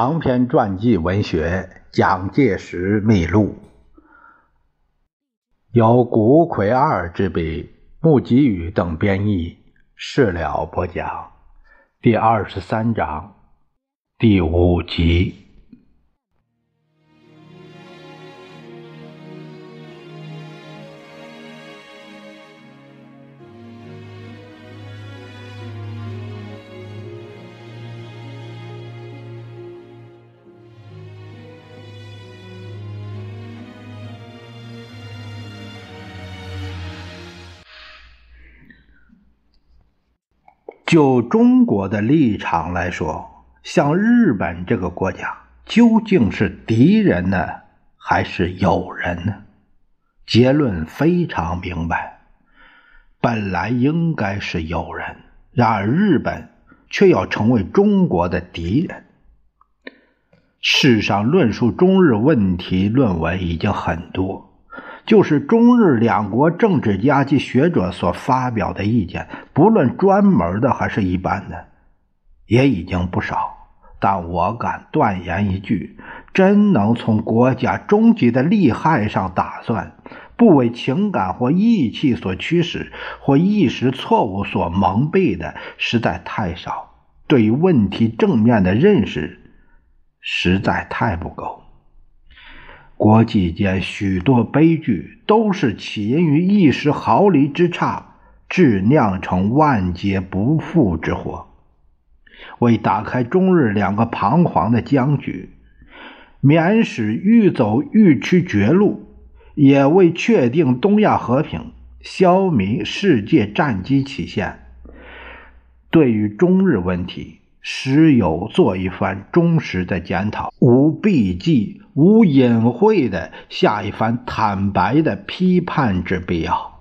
长篇传记文学《蒋介石秘录》，由古魁二之笔，木吉宇等编译，事了播讲，第二十三章，第五集。就中国的立场来说，像日本这个国家究竟是敌人呢，还是友人呢？结论非常明白，本来应该是友人，然而日本却要成为中国的敌人。世上论述中日问题论文已经很多。就是中日两国政治家及学者所发表的意见，不论专门的还是一般的，也已经不少。但我敢断言一句：真能从国家终极的利害上打算，不为情感或义气所驱使，或一时错误所蒙蔽的，实在太少。对于问题正面的认识，实在太不够。国际间许多悲剧都是起因于一时毫厘之差，致酿成万劫不复之祸。为打开中日两个彷徨的僵局，免使欲走欲趋绝路，也为确定东亚和平、消弭世界战机起线，对于中日问题。时有做一番忠实的检讨，无避忌、无隐晦的下一番坦白的批判之必要。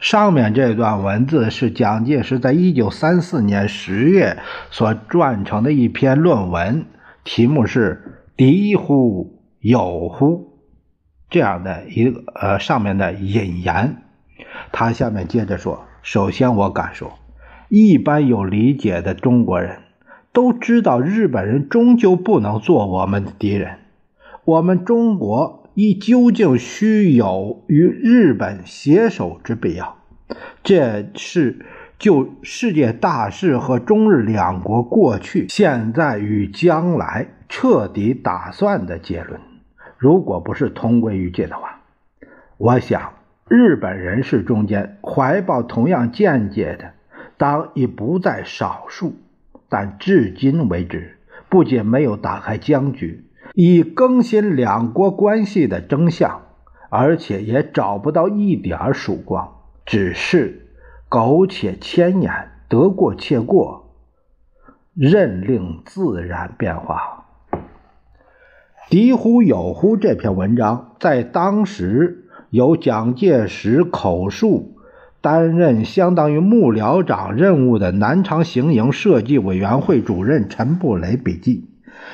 上面这段文字是蒋介石在一九三四年十月所撰成的一篇论文，题目是“敌乎友乎”这样的一个呃上面的引言。他下面接着说：“首先，我敢说。”一般有理解的中国人都知道，日本人终究不能做我们的敌人。我们中国亦究竟需有与日本携手之必要。这是就世界大事和中日两国过去、现在与将来彻底打算的结论。如果不是同归于尽的话，我想日本人士中间怀抱同样见解的。当已不在少数，但至今为止，不仅没有打开僵局，以更新两国关系的真相，而且也找不到一点曙光，只是苟且千年，得过且过，任令自然变化。敌乎友乎这篇文章，在当时由蒋介石口述。担任相当于幕僚长任务的南昌行营设计委员会主任陈布雷笔记，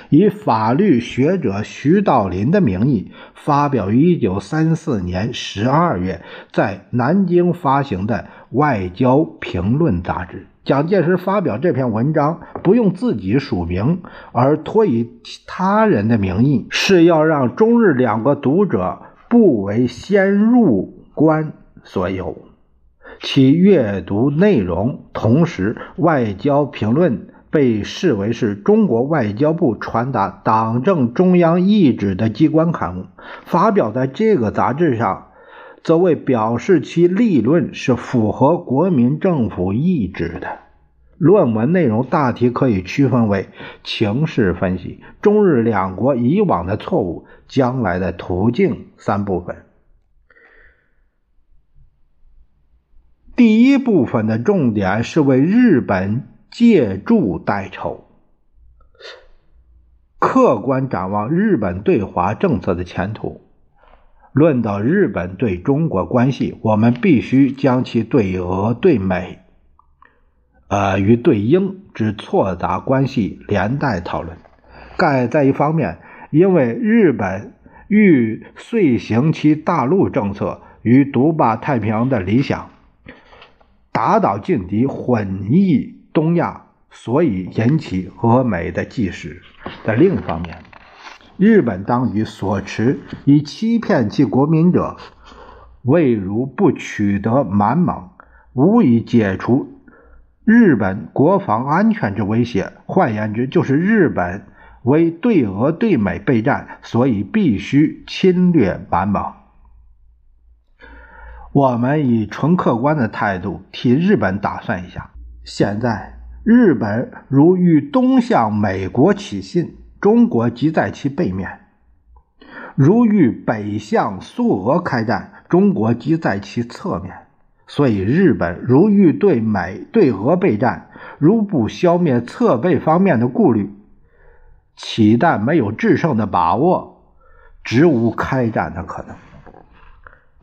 以法律学者徐道林的名义发表于1934年12月在南京发行的《外交评论》杂志。蒋介石发表这篇文章不用自己署名，而托以他人的名义，是要让中日两个读者不为先入关所有。其阅读内容，同时，《外交评论》被视为是中国外交部传达党政中央意志的机关刊物。发表在这个杂志上，则为表示其立论是符合国民政府意志的。论文内容大体可以区分为情势分析、中日两国以往的错误、将来的途径三部分。第一部分的重点是为日本借助代筹，客观展望日本对华政策的前途。论到日本对中国关系，我们必须将其对俄、对美，呃与对英之错杂关系连带讨论。盖在一方面，因为日本欲遂行其大陆政策与独霸太平洋的理想。打倒劲敌，混议东亚，所以引起俄美的忌时。在另一方面，日本当局所持以欺骗其国民者，未如不取得满蒙，无以解除日本国防安全之威胁。换言之，就是日本为对俄对美备战，所以必须侵略满蒙。我们以纯客观的态度替日本打算一下：现在日本如欲东向美国起信，中国即在其背面；如欲北向苏俄开战，中国即在其侧面。所以，日本如欲对美对俄备战，如不消灭侧背方面的顾虑，岂但没有制胜的把握，直无开战的可能。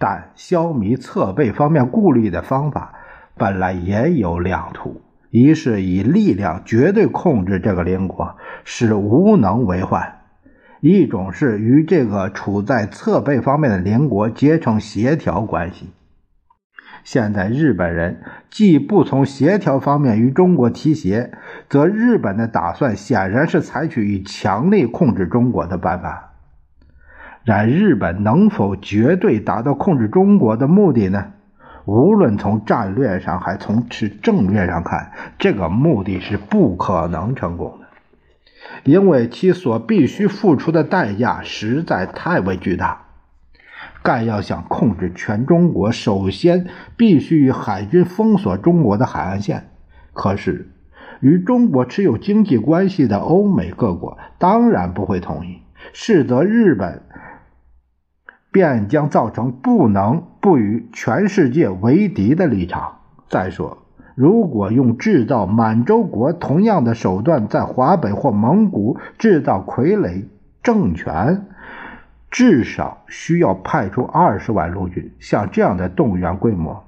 但消弭侧背方面顾虑的方法本来也有两途：一是以力量绝对控制这个邻国，使无能为患；一种是与这个处在侧背方面的邻国结成协调关系。现在日本人既不从协调方面与中国提携，则日本的打算显然是采取以强力控制中国的办法。然日本能否绝对达到控制中国的目的呢？无论从战略上还从是正面上看，这个目的是不可能成功的，因为其所必须付出的代价实在太为巨大。盖要想控制全中国，首先必须与海军封锁中国的海岸线。可是，与中国持有经济关系的欧美各国当然不会同意，使得日本。便将造成不能不与全世界为敌的立场。再说，如果用制造满洲国同样的手段在华北或蒙古制造傀儡政权，至少需要派出二十万陆军。像这样的动员规模，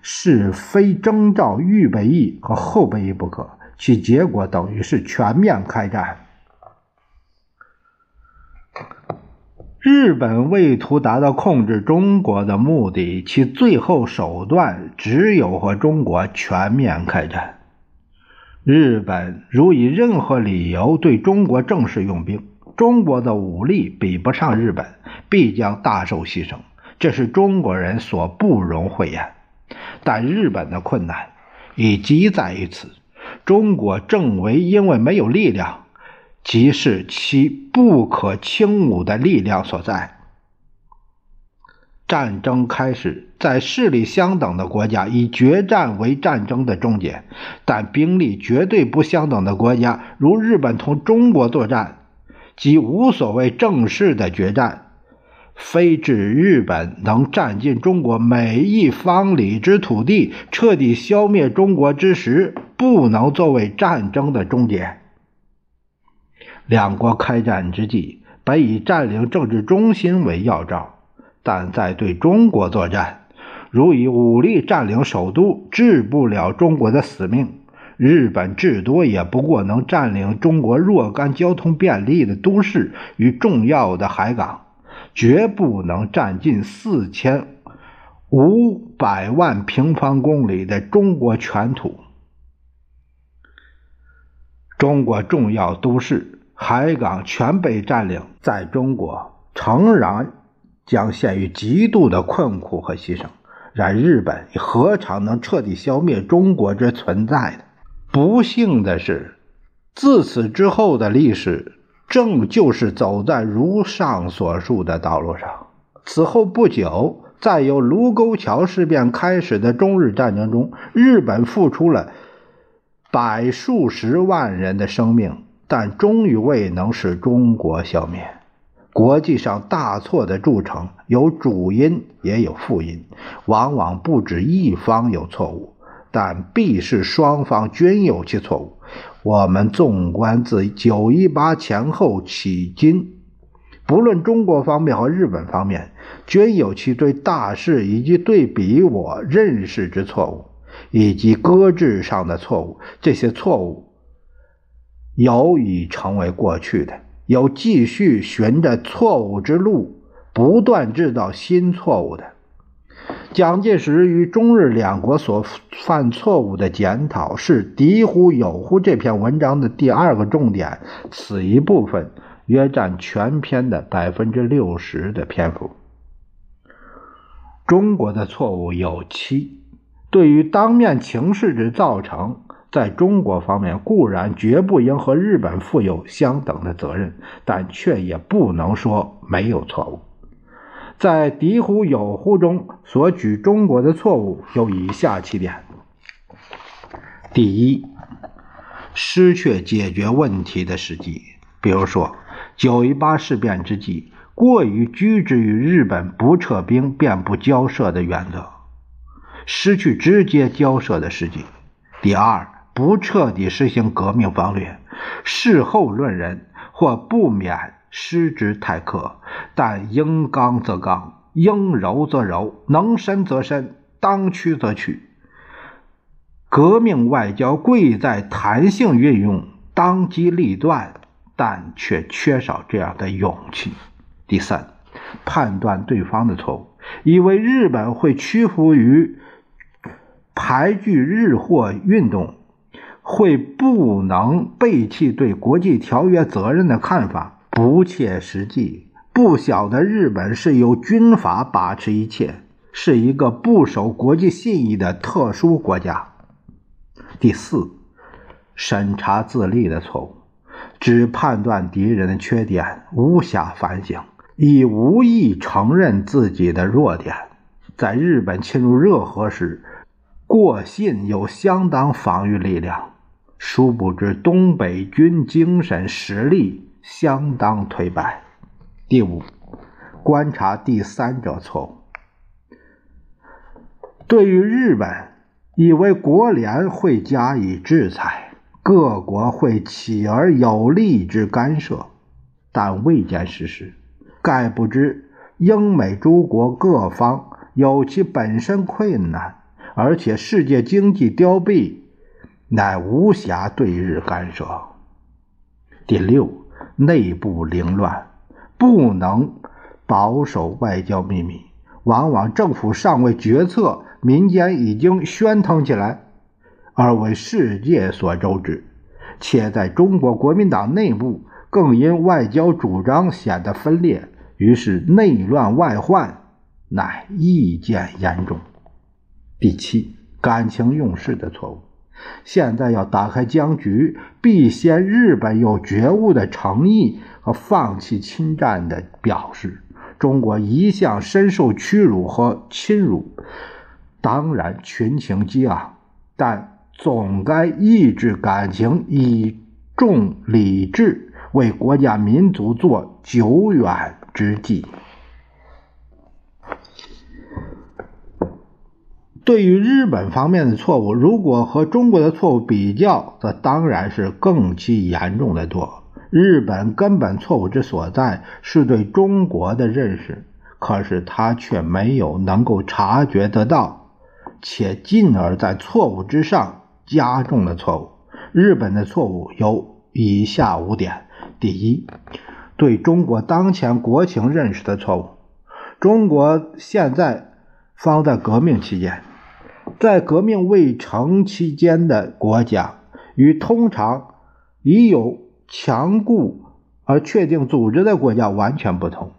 是非征召预备役和后备役不可，其结果等于是全面开战。日本为图达到控制中国的目的，其最后手段只有和中国全面开战。日本如以任何理由对中国正式用兵，中国的武力比不上日本，必将大受牺牲，这是中国人所不容讳言。但日本的困难已积在于此：中国正为因为没有力量。即是其不可轻侮的力量所在。战争开始，在势力相等的国家以决战为战争的终结，但兵力绝对不相等的国家，如日本同中国作战，即无所谓正式的决战。非指日本能占尽中国每一方里之土地，彻底消灭中国之时，不能作为战争的终结。两国开战之际，本以占领政治中心为要招，但在对中国作战，如以武力占领首都，治不了中国的死命。日本至多也不过能占领中国若干交通便利的都市与重要的海港，绝不能占尽四千五百万平方公里的中国全土。中国重要都市。海港全被占领，在中国诚然将陷于极度的困苦和牺牲。然日本何尝能彻底消灭中国之存在呢？不幸的是，自此之后的历史正就是走在如上所述的道路上。此后不久，在由卢沟桥事变开始的中日战争中，日本付出了百数十万人的生命。但终于未能使中国消灭。国际上大错的铸成有主因也有副因，往往不止一方有错误，但必是双方均有其错误。我们纵观自九一八前后起今，不论中国方面和日本方面，均有其对大事以及对比我认识之错误，以及搁置上的错误。这些错误。有已成为过去的，有继续循着错误之路，不断制造新错误的。蒋介石与中日两国所犯错误的检讨是《敌乎友乎》这篇文章的第二个重点，此一部分约占全篇的百分之六十的篇幅。中国的错误有七，对于当面情势之造成，在中国方面固然绝不应和日本负有相等的责任，但却也不能说没有错误。在“敌乎有乎”中所举中国的错误有以下七点：第一，失去解决问题的时机，比如说九一八事变之际，过于拘执于日本不撤兵便不交涉的原则，失去直接交涉的时机；第二，不彻底实行革命方略，事后论人或不免。失之太苛，但应刚则刚，应柔则柔，能伸则伸，当屈则屈。革命外交贵在弹性运用，当机立断，但却缺少这样的勇气。第三，判断对方的错误，以为日本会屈服于排拒日货运动，会不能背弃对国际条约责任的看法。不切实际，不晓得日本是由军阀把持一切，是一个不守国际信义的特殊国家。第四，审查自立的错误，只判断敌人的缺点，无暇反省，亦无意承认自己的弱点。在日本侵入热河时，过信有相当防御力量，殊不知东北军精神实力。相当颓败。第五，观察第三者错误。对于日本，以为国联会加以制裁，各国会起而有力之干涉，但未见事实施。盖不知英美诸国各方有其本身困难，而且世界经济凋敝，乃无暇对日干涉。第六。内部凌乱，不能保守外交秘密，往往政府尚未决策，民间已经喧腾起来，而为世界所周知。且在中国国民党内部，更因外交主张显得分裂，于是内乱外患，乃意见严重。第七，感情用事的错误。现在要打开僵局，必先日本有觉悟的诚意和放弃侵占的表示。中国一向深受屈辱和侵辱，当然群情激昂，但总该抑制感情，以重理智，为国家民族做久远之计。对于日本方面的错误，如果和中国的错误比较，则当然是更其严重的多。日本根本错误之所在是对中国的认识，可是他却没有能够察觉得到，且进而在错误之上加重了错误。日本的错误有以下五点：第一，对中国当前国情认识的错误。中国现在方在革命期间。在革命未成期间的国家，与通常已有强固而确定组织的国家完全不同。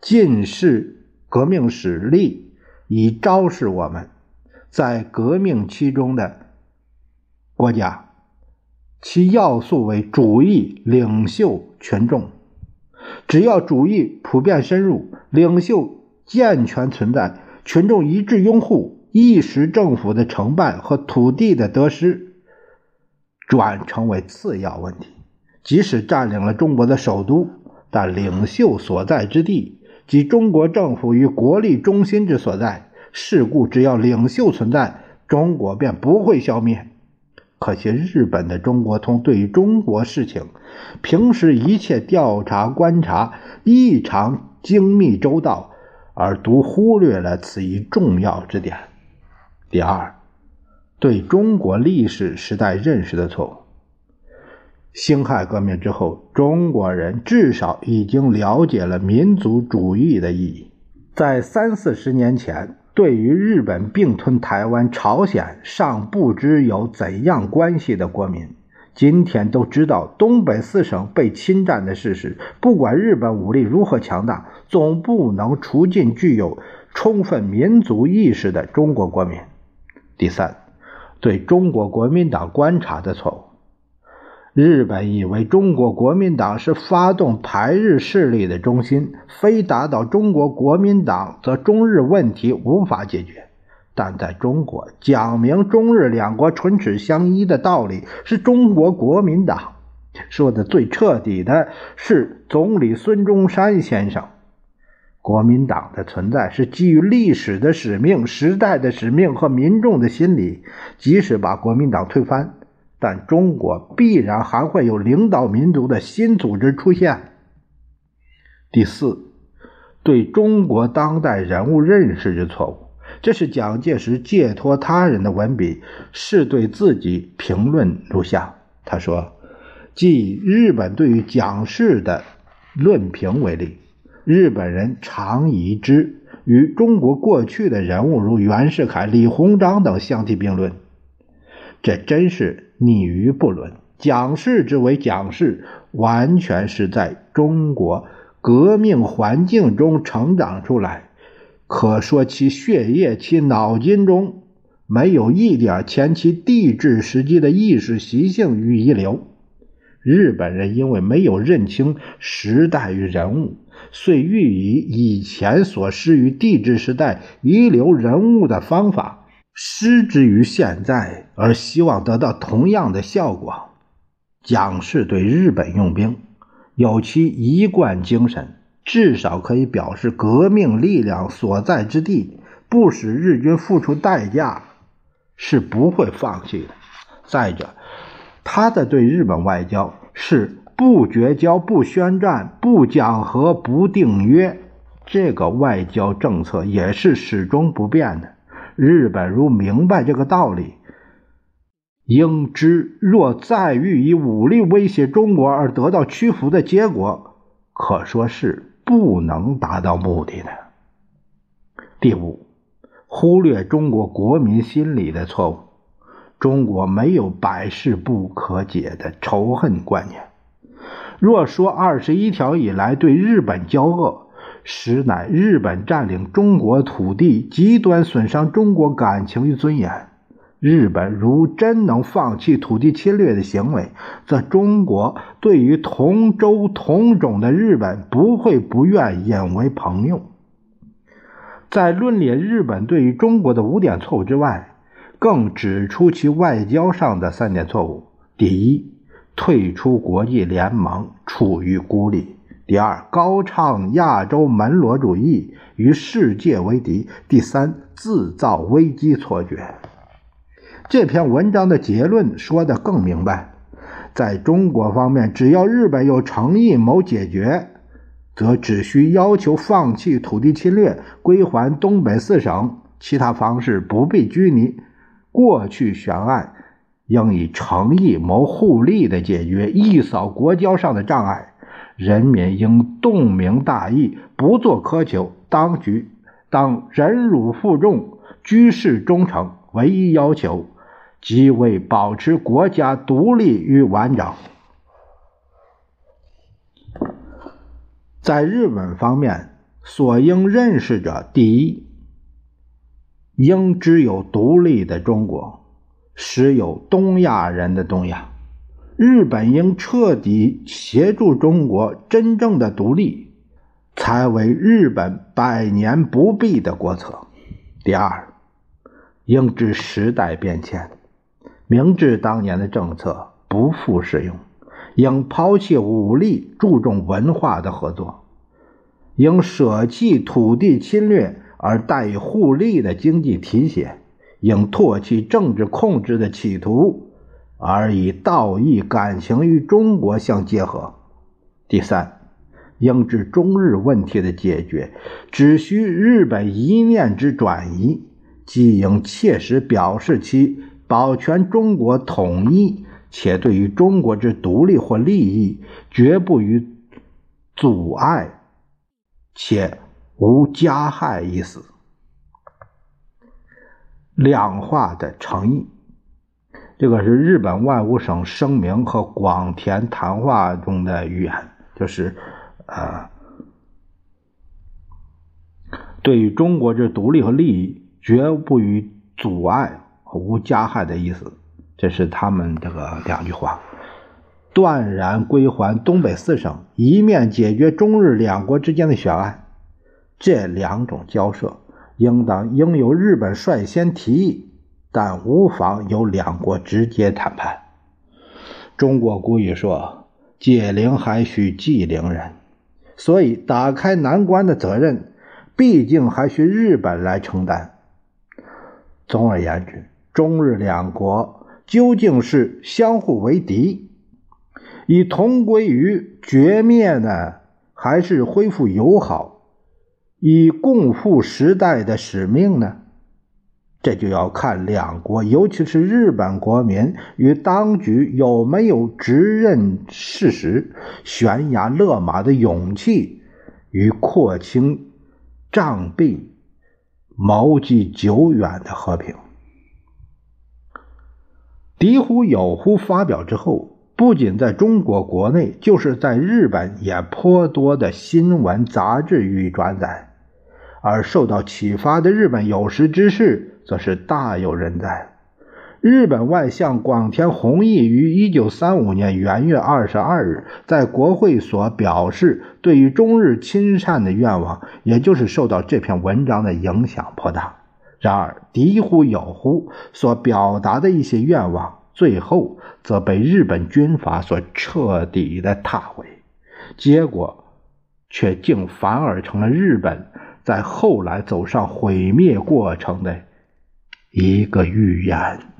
近世革命史例已昭示我们，在革命期中的国家，其要素为主义、领袖、群众。只要主义普遍深入，领袖健全存在，群众一致拥护。一时政府的成败和土地的得失，转成为次要问题。即使占领了中国的首都，但领袖所在之地及中国政府与国力中心之所在，事故只要领袖存在，中国便不会消灭。可惜日本的中国通对于中国事情，平时一切调查观察异常精密周到，而独忽略了此一重要之点。第二，对中国历史时代认识的错误。辛亥革命之后，中国人至少已经了解了民族主义的意义。在三四十年前，对于日本并吞台湾、朝鲜尚不知有怎样关系的国民，今天都知道东北四省被侵占的事实。不管日本武力如何强大，总不能除尽具有充分民族意识的中国国民。第三，对中国国民党观察的错误。日本以为中国国民党是发动排日势力的中心，非打倒中国国民党，则中日问题无法解决。但在中国，讲明中日两国唇齿相依的道理是中国国民党说的最彻底的，是总理孙中山先生。国民党的存在是基于历史的使命、时代的使命和民众的心理，即使把国民党推翻。但中国必然还会有领导民族的新组织出现。第四，对中国当代人物认识之错误，这是蒋介石借托他人的文笔，是对自己评论如下：他说，即日本对于蒋氏的论评为例，日本人常以之与中国过去的人物如袁世凯、李鸿章等相提并论。这真是逆于不伦。蒋氏之为蒋氏，完全是在中国革命环境中成长出来，可说其血液、其脑筋中没有一点前其帝制时期的意识习性与遗留。日本人因为没有认清时代与人物，遂欲以以前所施于帝制时代遗留人物的方法。施之于现在，而希望得到同样的效果。蒋氏对日本用兵有其一贯精神，至少可以表示革命力量所在之地，不使日军付出代价，是不会放弃的。再者，他的对日本外交是不绝交、不宣战、不讲和、不订约，这个外交政策也是始终不变的。日本如明白这个道理，应知若再欲以武力威胁中国而得到屈服的结果，可说是不能达到目的的。第五，忽略中国国民心理的错误。中国没有百事不可解的仇恨观念。若说二十一条以来对日本交恶，实乃日本占领中国土地，极端损伤中国感情与尊严。日本如真能放弃土地侵略的行为，则中国对于同舟同种的日本不会不愿引为朋友。在论列日本对于中国的五点错误之外，更指出其外交上的三点错误：第一，退出国际联盟，处于孤立。第二，高唱亚洲门罗主义，与世界为敌；第三，制造危机错觉。这篇文章的结论说得更明白：在中国方面，只要日本有诚意谋解决，则只需要求放弃土地侵略，归还东北四省，其他方式不必拘泥。过去悬案，应以诚意谋互利的解决，一扫国交上的障碍。人民应洞明大义，不做苛求。当局当忍辱负重，居士忠诚，唯一要求即为保持国家独立与完整。在日本方面，所应认识者，第一，应知有独立的中国，时有东亚人的东亚。日本应彻底协助中国真正的独立，才为日本百年不变的国策。第二，应知时代变迁，明知当年的政策不复适用，应抛弃武力，注重文化的合作；应舍弃土地侵略而带以互利的经济提携；应唾弃政治控制的企图。而以道义感情与中国相结合。第三，应知中日问题的解决，只需日本一念之转移，即应切实表示其保全中国统一，且对于中国之独立或利益，绝不予阻碍，且无加害意思。两化的诚意。这个是日本外务省声明和广田谈话中的语言，就是呃，对于中国之独立和利益绝不予阻碍和无加害的意思。这是他们这个两句话。断然归还东北四省，一面解决中日两国之间的悬案。这两种交涉，应当应由日本率先提议，但无妨由两国直接谈判。中国古语说：“解铃还须系铃人”，所以打开难关的责任，毕竟还需日本来承担。总而言之，中日两国究竟是相互为敌？以同归于绝灭呢，还是恢复友好，以共赴时代的使命呢？这就要看两国，尤其是日本国民与当局有没有直认事实、悬崖勒马的勇气与廓清障壁、谋计久远的和平。敌乎有乎发表之后。不仅在中国国内，就是在日本也颇多的新闻杂志予以转载，而受到启发的日本有识之士则是大有人在。日本外相广田弘毅于一九三五年元月二十二日在国会所表示对于中日亲善的愿望，也就是受到这篇文章的影响颇大。然而，敌乎友乎所表达的一些愿望。最后则被日本军阀所彻底的踏毁，结果却竟反而成了日本在后来走上毁灭过程的一个预言。